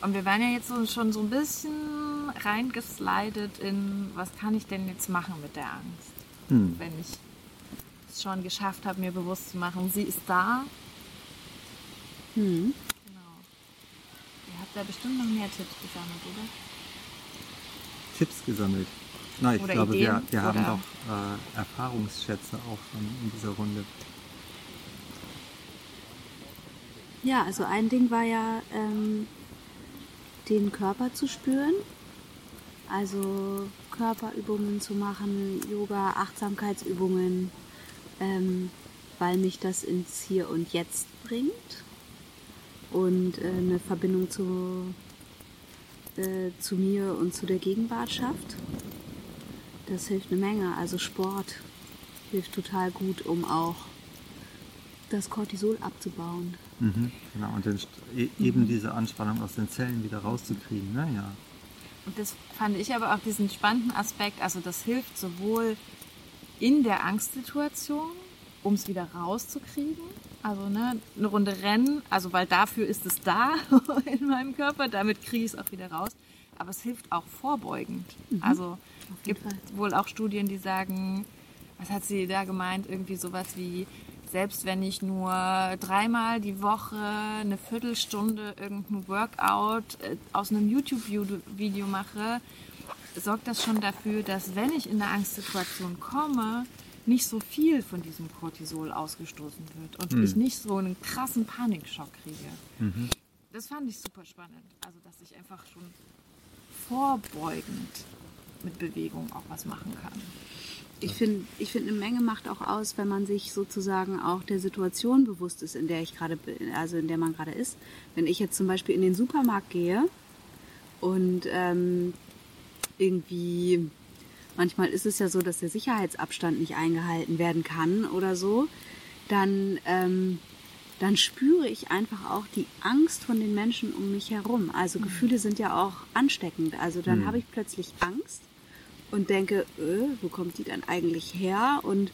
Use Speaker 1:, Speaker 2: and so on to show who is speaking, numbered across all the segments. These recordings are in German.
Speaker 1: Und wir waren ja jetzt so, schon so ein bisschen reingeslidet in, was kann ich denn jetzt machen mit der Angst? Hm. Wenn ich es schon geschafft habe, mir bewusst zu machen, sie ist da. Hm. Genau. Ihr habt da bestimmt noch mehr Tipps gesammelt, oder?
Speaker 2: Tipps gesammelt? Nein, ich oder glaube, Ideen, wir, wir haben doch äh, Erfahrungsschätze auch schon in dieser Runde.
Speaker 3: Ja, also ein Ding war ja, ähm, den Körper zu spüren. Also Körperübungen zu machen, Yoga, Achtsamkeitsübungen, ähm, weil mich das ins Hier und Jetzt bringt und äh, eine Verbindung zu, äh, zu mir und zu der Gegenwart schafft. Das hilft eine Menge. Also Sport hilft total gut, um auch das Cortisol abzubauen.
Speaker 2: Mhm, genau, und den, e, eben mhm. diese Anspannung aus den Zellen wieder rauszukriegen. Ne? Ja.
Speaker 1: Und das fand ich aber auch diesen spannenden Aspekt, also das hilft sowohl in der Angstsituation, um es wieder rauszukriegen, also ne, eine Runde rennen, also weil dafür ist es da in meinem Körper, damit kriege ich es auch wieder raus. Aber es hilft auch vorbeugend. Mhm. Also es gibt wohl auch Studien, die sagen, was hat sie da gemeint, irgendwie sowas wie selbst wenn ich nur dreimal die Woche eine Viertelstunde irgendein Workout äh, aus einem YouTube-Video mache, sorgt das schon dafür, dass wenn ich in eine Angstsituation komme, nicht so viel von diesem Cortisol ausgestoßen wird und mhm. ich nicht so einen krassen Panikschock kriege. Mhm. Das fand ich super spannend. Also, dass ich einfach schon vorbeugend mit Bewegung auch was machen kann.
Speaker 3: Ich finde, ich finde, eine Menge macht auch aus, wenn man sich sozusagen auch der Situation bewusst ist, in der ich gerade bin, also in der man gerade ist. Wenn ich jetzt zum Beispiel in den Supermarkt gehe und ähm, irgendwie, manchmal ist es ja so, dass der Sicherheitsabstand nicht eingehalten werden kann oder so, dann, ähm, dann spüre ich einfach auch die Angst von den Menschen um mich herum. Also mhm. Gefühle sind ja auch ansteckend. Also dann mhm. habe ich plötzlich Angst und denke, äh, wo kommt die dann eigentlich her? Und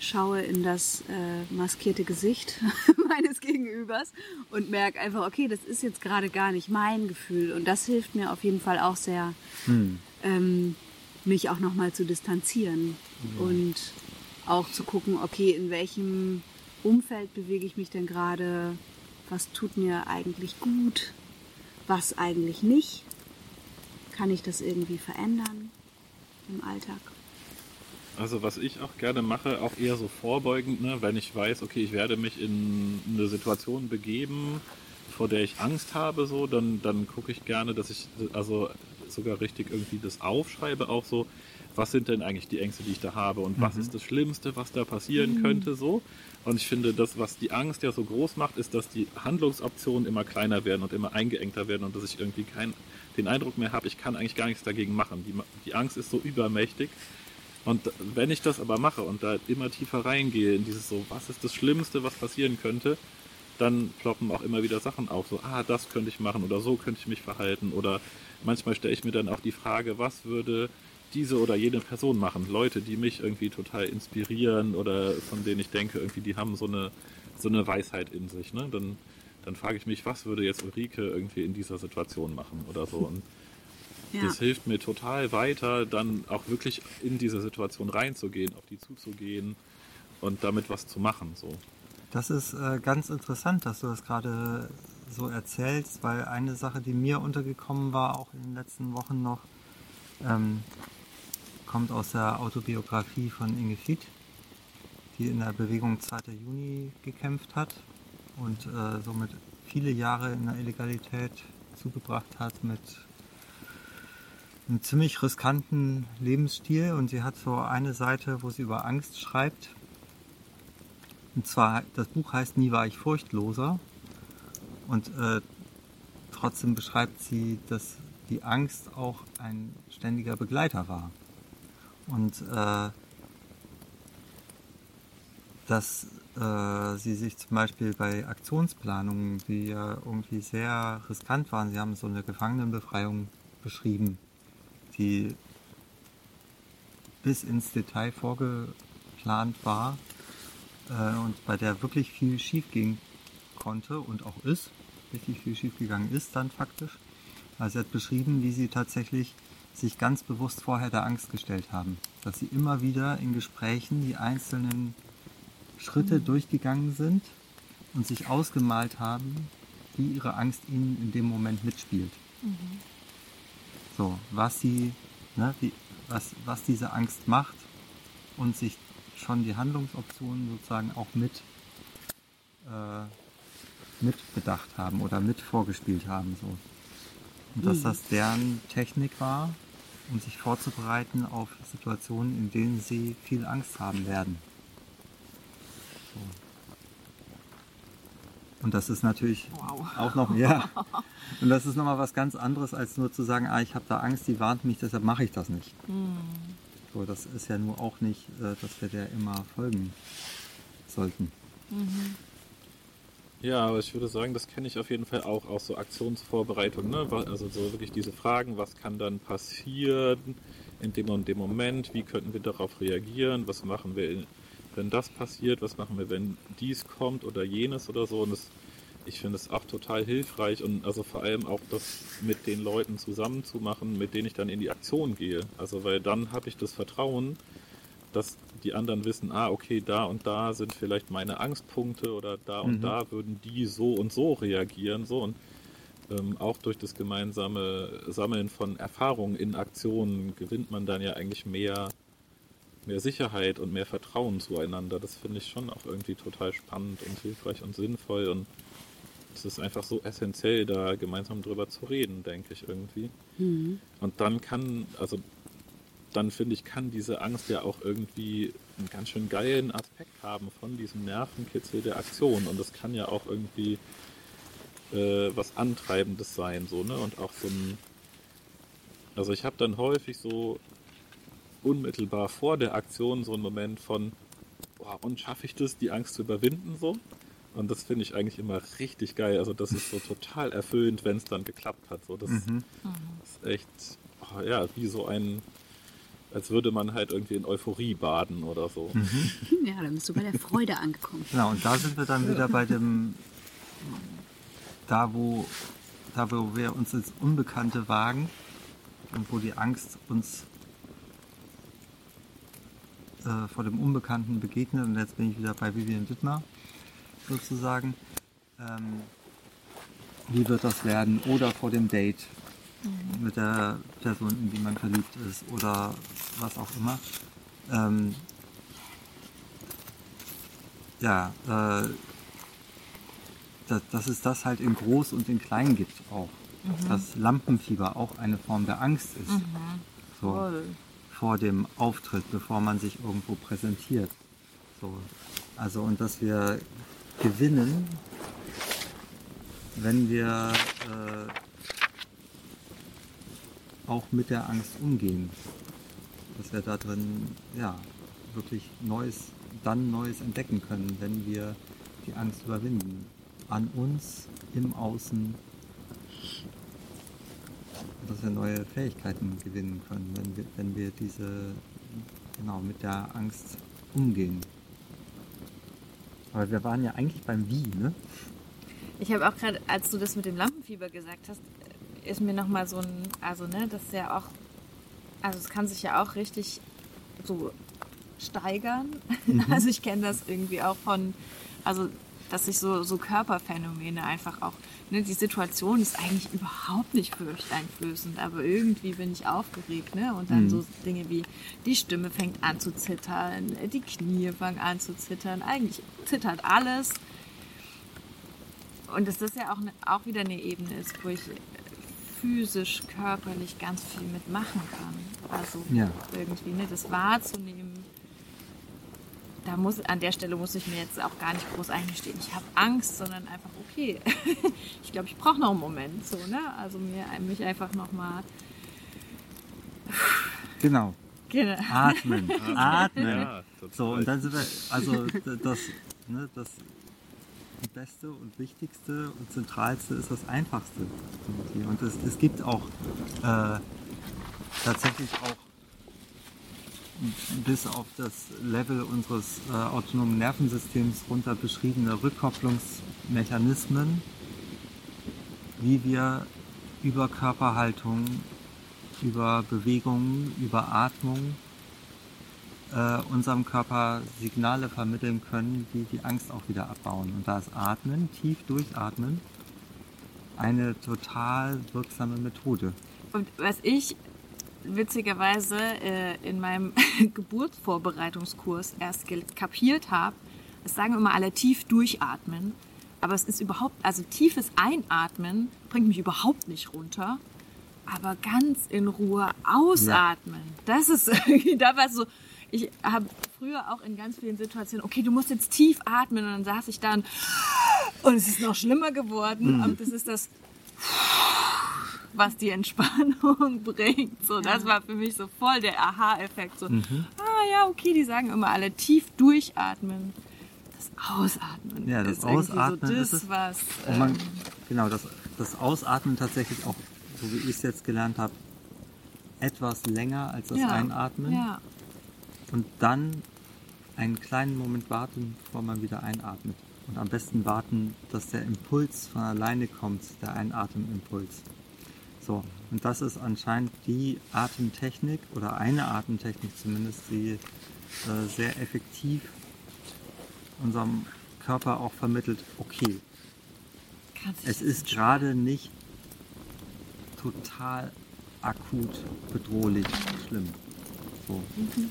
Speaker 3: schaue in das äh, maskierte Gesicht meines Gegenübers und merke einfach, okay, das ist jetzt gerade gar nicht mein Gefühl. Und das hilft mir auf jeden Fall auch sehr, hm. ähm, mich auch nochmal zu distanzieren ja. und auch zu gucken, okay, in welchem Umfeld bewege ich mich denn gerade? Was tut mir eigentlich gut? Was eigentlich nicht? Kann ich das irgendwie verändern? Im Alltag?
Speaker 4: Also was ich auch gerne mache, auch eher so vorbeugend, ne, wenn ich weiß, okay, ich werde mich in eine Situation begeben, vor der ich Angst habe, so, dann, dann gucke ich gerne, dass ich also sogar richtig irgendwie das aufschreibe, auch so, was sind denn eigentlich die Ängste, die ich da habe und mhm. was ist das Schlimmste, was da passieren mhm. könnte, so. Und ich finde, das, was die Angst ja so groß macht, ist, dass die Handlungsoptionen immer kleiner werden und immer eingeengter werden und dass ich irgendwie kein, den Eindruck mehr habe, ich kann eigentlich gar nichts dagegen machen. Die, die Angst ist so übermächtig. Und wenn ich das aber mache und da immer tiefer reingehe in dieses so, was ist das Schlimmste, was passieren könnte, dann ploppen auch immer wieder Sachen auf, so, ah, das könnte ich machen oder so könnte ich mich verhalten. Oder manchmal stelle ich mir dann auch die Frage, was würde diese oder jene Person machen? Leute, die mich irgendwie total inspirieren oder von denen ich denke, irgendwie, die haben so eine, so eine Weisheit in sich. Ne? Dann dann frage ich mich, was würde jetzt Ulrike irgendwie in dieser Situation machen oder so. Und ja. das hilft mir total weiter, dann auch wirklich in diese Situation reinzugehen, auf die zuzugehen und damit was zu machen. So.
Speaker 2: Das ist äh, ganz interessant, dass du das gerade so erzählst, weil eine Sache, die mir untergekommen war, auch in den letzten Wochen noch, ähm, kommt aus der Autobiografie von Inge Fied, die in der Bewegung 2. Juni gekämpft hat und äh, somit viele Jahre in der Illegalität zugebracht hat mit einem ziemlich riskanten Lebensstil und sie hat so eine Seite, wo sie über Angst schreibt. Und zwar, das Buch heißt Nie war ich furchtloser und äh, trotzdem beschreibt sie, dass die Angst auch ein ständiger Begleiter war. Und äh, dass äh, sie sich zum Beispiel bei Aktionsplanungen, die ja irgendwie sehr riskant waren, sie haben so eine Gefangenenbefreiung beschrieben, die bis ins Detail vorgeplant war äh, und bei der wirklich viel schief gehen konnte und auch ist, richtig viel schief gegangen ist dann faktisch. Also sie hat beschrieben, wie sie tatsächlich sich ganz bewusst vorher der Angst gestellt haben. Dass sie immer wieder in Gesprächen die einzelnen Schritte durchgegangen sind und sich ausgemalt haben, wie ihre Angst ihnen in dem Moment mitspielt. So, was sie, ne, wie, was, was diese Angst macht und sich schon die Handlungsoptionen sozusagen auch mit, äh, mit bedacht haben oder mit vorgespielt haben. So. Und dass das deren Technik war, um sich vorzubereiten auf Situationen, in denen sie viel Angst haben werden. So. Und das ist natürlich
Speaker 1: Wow.
Speaker 2: auch noch, ja. Und das ist nochmal was ganz anderes, als nur zu sagen, ah, ich habe da Angst, die warnt mich, deshalb mache ich das nicht. So, das ist ja nur auch nicht, äh, dass wir der immer folgen sollten.
Speaker 4: Ja, aber ich würde sagen, das kenne ich auf jeden Fall auch aus so Aktionsvorbereitung. Ne? Also so wirklich diese Fragen, was kann dann passieren in dem und dem Moment, wie könnten wir darauf reagieren, was machen wir, wenn das passiert, was machen wir, wenn dies kommt oder jenes oder so. Und das, ich finde es auch total hilfreich und also vor allem auch das mit den Leuten zusammen zu machen, mit denen ich dann in die Aktion gehe. Also weil dann habe ich das Vertrauen, dass die anderen wissen, ah, okay, da und da sind vielleicht meine Angstpunkte oder da und
Speaker 2: Mhm.
Speaker 4: da würden die so und so reagieren. So und ähm, auch durch das gemeinsame Sammeln von Erfahrungen in Aktionen gewinnt man dann ja eigentlich mehr, mehr Sicherheit und mehr Vertrauen zueinander. Das finde ich schon auch irgendwie total spannend und hilfreich und sinnvoll und es ist einfach so essentiell, da gemeinsam drüber zu reden, denke ich irgendwie. Und dann kann, also dann finde ich, kann diese Angst ja auch irgendwie einen ganz schön geilen Aspekt haben von diesem Nervenkitzel der Aktion. Und das kann ja auch irgendwie äh, was Antreibendes sein, so, ne? Und auch so ein. Also ich habe dann häufig so unmittelbar vor der Aktion so einen Moment von, boah, und schaffe ich das, die Angst zu überwinden so? Und das finde ich eigentlich immer richtig geil. Also das ist so total erfüllend, wenn es dann geklappt hat. So, das ist echt, oh, ja, wie so ein, als würde man halt irgendwie in Euphorie baden oder so.
Speaker 3: Ja, dann bist du bei der Freude angekommen.
Speaker 2: Genau, und da sind wir dann wieder bei dem, da wo, da wo wir uns ins Unbekannte wagen und wo die Angst uns äh, vor dem Unbekannten begegnet. Und jetzt bin ich wieder bei Vivian Dittmar sozusagen. Ähm, wie wird das werden? Oder vor dem Date mit der Person, in die man verliebt ist oder was auch immer. Ähm, ja, äh, dass, dass es das halt in groß und in klein gibt auch. Dass Lampenfieber auch eine Form der Angst ist. So,
Speaker 1: Voll.
Speaker 2: vor dem Auftritt, bevor man sich irgendwo präsentiert. So, also und dass wir gewinnen, wenn wir äh, auch mit der Angst umgehen. Dass wir da drin ja wirklich Neues, dann Neues entdecken können, wenn wir die Angst überwinden. An uns, im Außen. Dass wir neue Fähigkeiten gewinnen können, wenn wir, wenn wir diese, genau, mit der Angst umgehen. Aber wir waren ja eigentlich beim Wie, ne?
Speaker 1: Ich habe auch gerade, als du das mit dem Lampenfieber gesagt hast, ist mir nochmal so ein, also ne, das ist ja auch, also es kann sich ja auch richtig so steigern. Also ich kenne das irgendwie auch von, also dass sich so, so Körperphänomene einfach auch, ne, die Situation ist eigentlich überhaupt nicht furchteinflößend, aber irgendwie bin ich aufgeregt, ne? Und dann so Dinge wie die Stimme fängt an zu zittern, die Knie fangen an zu zittern, eigentlich zittert alles. Und dass das ja auch, ne, auch wieder eine Ebene ist, wo ich physisch, körperlich ganz viel mitmachen kann. Also
Speaker 2: Ja.
Speaker 1: irgendwie, ne, das wahrzunehmen. Da muss, an der Stelle muss ich mir jetzt auch gar nicht groß eingestehen, ich habe Angst, sondern einfach, okay, ich glaube, ich brauche noch einen Moment, so, ne? Also mir, mich einfach nochmal,
Speaker 2: Genau.
Speaker 1: genau.
Speaker 2: Atmen. Atmen.
Speaker 4: Ja.
Speaker 2: So, und dann sind wir, also das, ne, das die beste und wichtigste und zentralste ist das einfachste. Und es, es gibt auch äh, tatsächlich auch bis auf das Level unseres äh, autonomen Nervensystems runter beschriebene Rückkopplungsmechanismen, wie wir über Körperhaltung, über Bewegung, über Atmung äh, unserem Körper Signale vermitteln können, die die Angst auch wieder abbauen. Und da ist Atmen, tief durchatmen, eine total wirksame Methode.
Speaker 1: Und was ich witzigerweise äh, in meinem Geburtsvorbereitungskurs erst kapiert habe, es sagen immer alle tief durchatmen, aber es ist überhaupt, also tiefes Einatmen bringt mich überhaupt nicht runter, aber ganz in Ruhe ausatmen, ja. das ist irgendwie, da war so, ich habe früher auch in ganz vielen Situationen, okay, du musst jetzt tief atmen und dann saß ich dann und es ist noch schlimmer geworden mhm. und das ist das was die Entspannung bringt. So, das war für mich so voll der Aha-Effekt. So, mhm. ah ja, okay, die sagen immer alle tief durchatmen. Das Ausatmen.
Speaker 2: Ja, das ist Ausatmen
Speaker 1: so das,
Speaker 2: ist
Speaker 1: was.
Speaker 2: Man, ähm, genau, das, das Ausatmen tatsächlich auch, so wie ich es jetzt gelernt habe, etwas länger als das
Speaker 1: ja,
Speaker 2: Einatmen.
Speaker 1: Ja.
Speaker 2: Und dann einen kleinen Moment warten, bevor man wieder einatmet. Und am besten warten, dass der Impuls von alleine kommt, der Einatemimpuls. So, und das ist anscheinend die Atemtechnik oder eine Atemtechnik zumindest, die äh, sehr effektiv unserem Körper auch vermittelt, okay, es ist gerade nicht total akut bedrohlich schlimm. So. Mhm.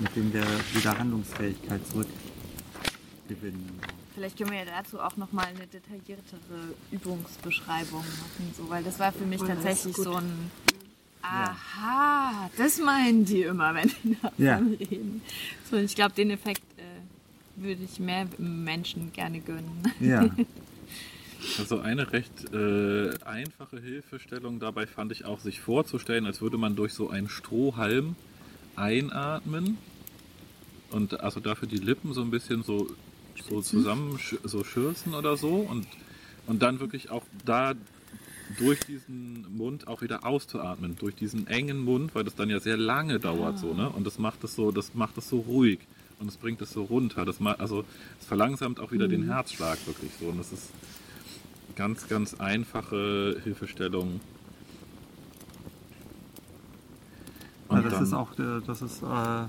Speaker 2: Mit dem wir wieder Handlungsfähigkeit zurückgewinnen.
Speaker 1: Vielleicht können wir ja dazu auch nochmal eine detailliertere Übungsbeschreibung machen, so, weil das war für mich oh, tatsächlich so ein Aha, das meinen die immer, wenn die davon ja. reden. So, ich glaube, den Effekt äh, würde ich mehr Menschen gerne gönnen.
Speaker 2: Ja.
Speaker 4: Also eine recht äh, einfache Hilfestellung dabei fand ich auch, sich vorzustellen, als würde man durch so einen Strohhalm einatmen und also dafür die Lippen so ein bisschen so so zusammen so schürzen oder so und, und dann wirklich auch da durch diesen Mund auch wieder auszuatmen, durch diesen engen Mund, weil das dann ja sehr lange dauert ah. so, ne? Und das macht es so, das macht es so ruhig und es bringt es so runter. Das macht, also es verlangsamt auch wieder mhm. den Herzschlag wirklich so. Und das ist ganz, ganz einfache Hilfestellung.
Speaker 2: Und ja, das ist auch, das ist äh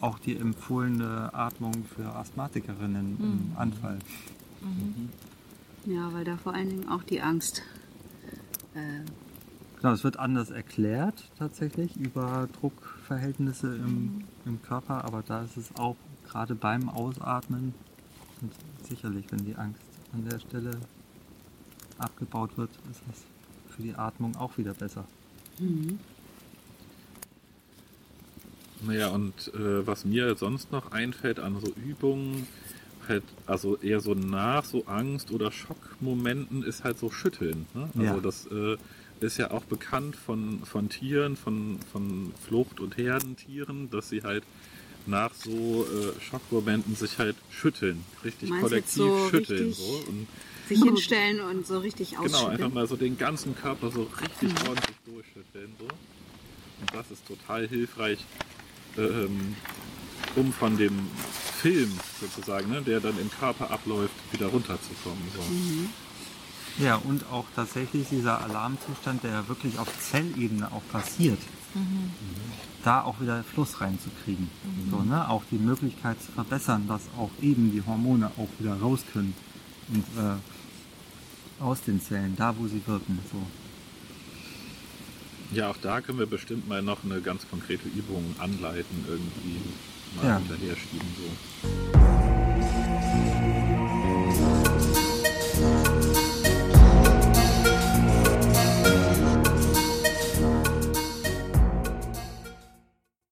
Speaker 2: auch die empfohlene Atmung für Asthmatikerinnen mhm. im Anfall.
Speaker 3: Mhm. Ja, weil da vor allen Dingen auch die Angst. Äh
Speaker 2: genau, es wird anders erklärt tatsächlich über Druckverhältnisse im, mhm. im Körper, aber da ist es auch gerade beim Ausatmen und sicherlich, wenn die Angst an der Stelle abgebaut wird, ist es für die Atmung auch wieder besser. Mhm.
Speaker 4: Naja, und äh, was mir sonst noch einfällt an so Übungen, halt, also eher so nach so Angst- oder Schockmomenten, ist halt so Schütteln. Ne? Also ja. das äh, ist ja auch bekannt von, von Tieren, von, von Flucht- und Herdentieren, dass sie halt nach so äh, Schockmomenten sich halt schütteln, richtig Meinst kollektiv so schütteln. Richtig so. Und
Speaker 3: sich hinstellen und so richtig ausschütteln.
Speaker 4: Genau, einfach mal so den ganzen Körper so richtig mhm. ordentlich durchschütteln. So. Und das ist total hilfreich, ähm, um von dem Film sozusagen, ne, der dann im Körper abläuft, wieder runterzukommen. So. Mhm.
Speaker 2: Ja, und auch tatsächlich dieser Alarmzustand, der ja wirklich auf Zellebene auch passiert, mhm. da auch wieder Fluss reinzukriegen. Mhm. So, ne? Auch die Möglichkeit zu verbessern, dass auch eben die Hormone auch wieder raus können und äh, aus den Zellen, da wo sie wirken. So.
Speaker 4: Ja, auch da können wir bestimmt mal noch eine ganz konkrete Übung anleiten, irgendwie mal ja. hinterher schieben. So.